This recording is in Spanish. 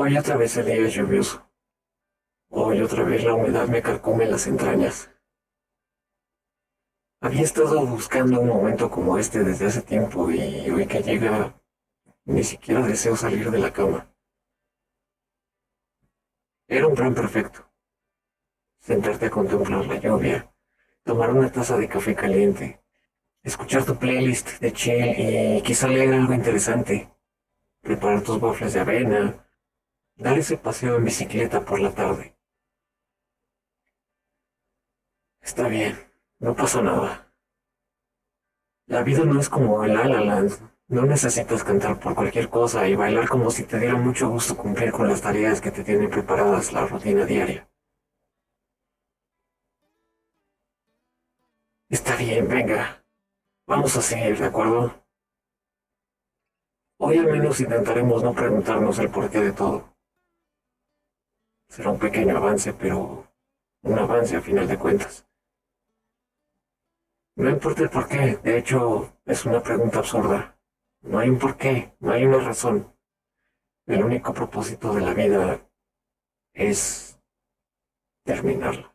Hoy otra vez el día es lluvioso. Hoy otra vez la humedad me carcome las entrañas. Había estado buscando un momento como este desde hace tiempo y hoy que llega ni siquiera deseo salir de la cama. Era un plan perfecto. Sentarte a contemplar la lluvia, tomar una taza de café caliente, escuchar tu playlist de chill y quizá leer algo interesante, preparar tus waffles de avena, dar ese paseo en bicicleta por la tarde. Está bien, no pasa nada. La vida no es como el La. No necesitas cantar por cualquier cosa y bailar como si te diera mucho gusto cumplir con las tareas que te tienen preparadas la rutina diaria. Está bien, venga. Vamos a seguir, ¿de acuerdo? Hoy al menos intentaremos no preguntarnos el porqué de todo. Será un pequeño avance, pero un avance a final de cuentas. No importa el porqué, de hecho, es una pregunta absurda. No hay un porqué, no hay una razón. El único propósito de la vida es terminarla.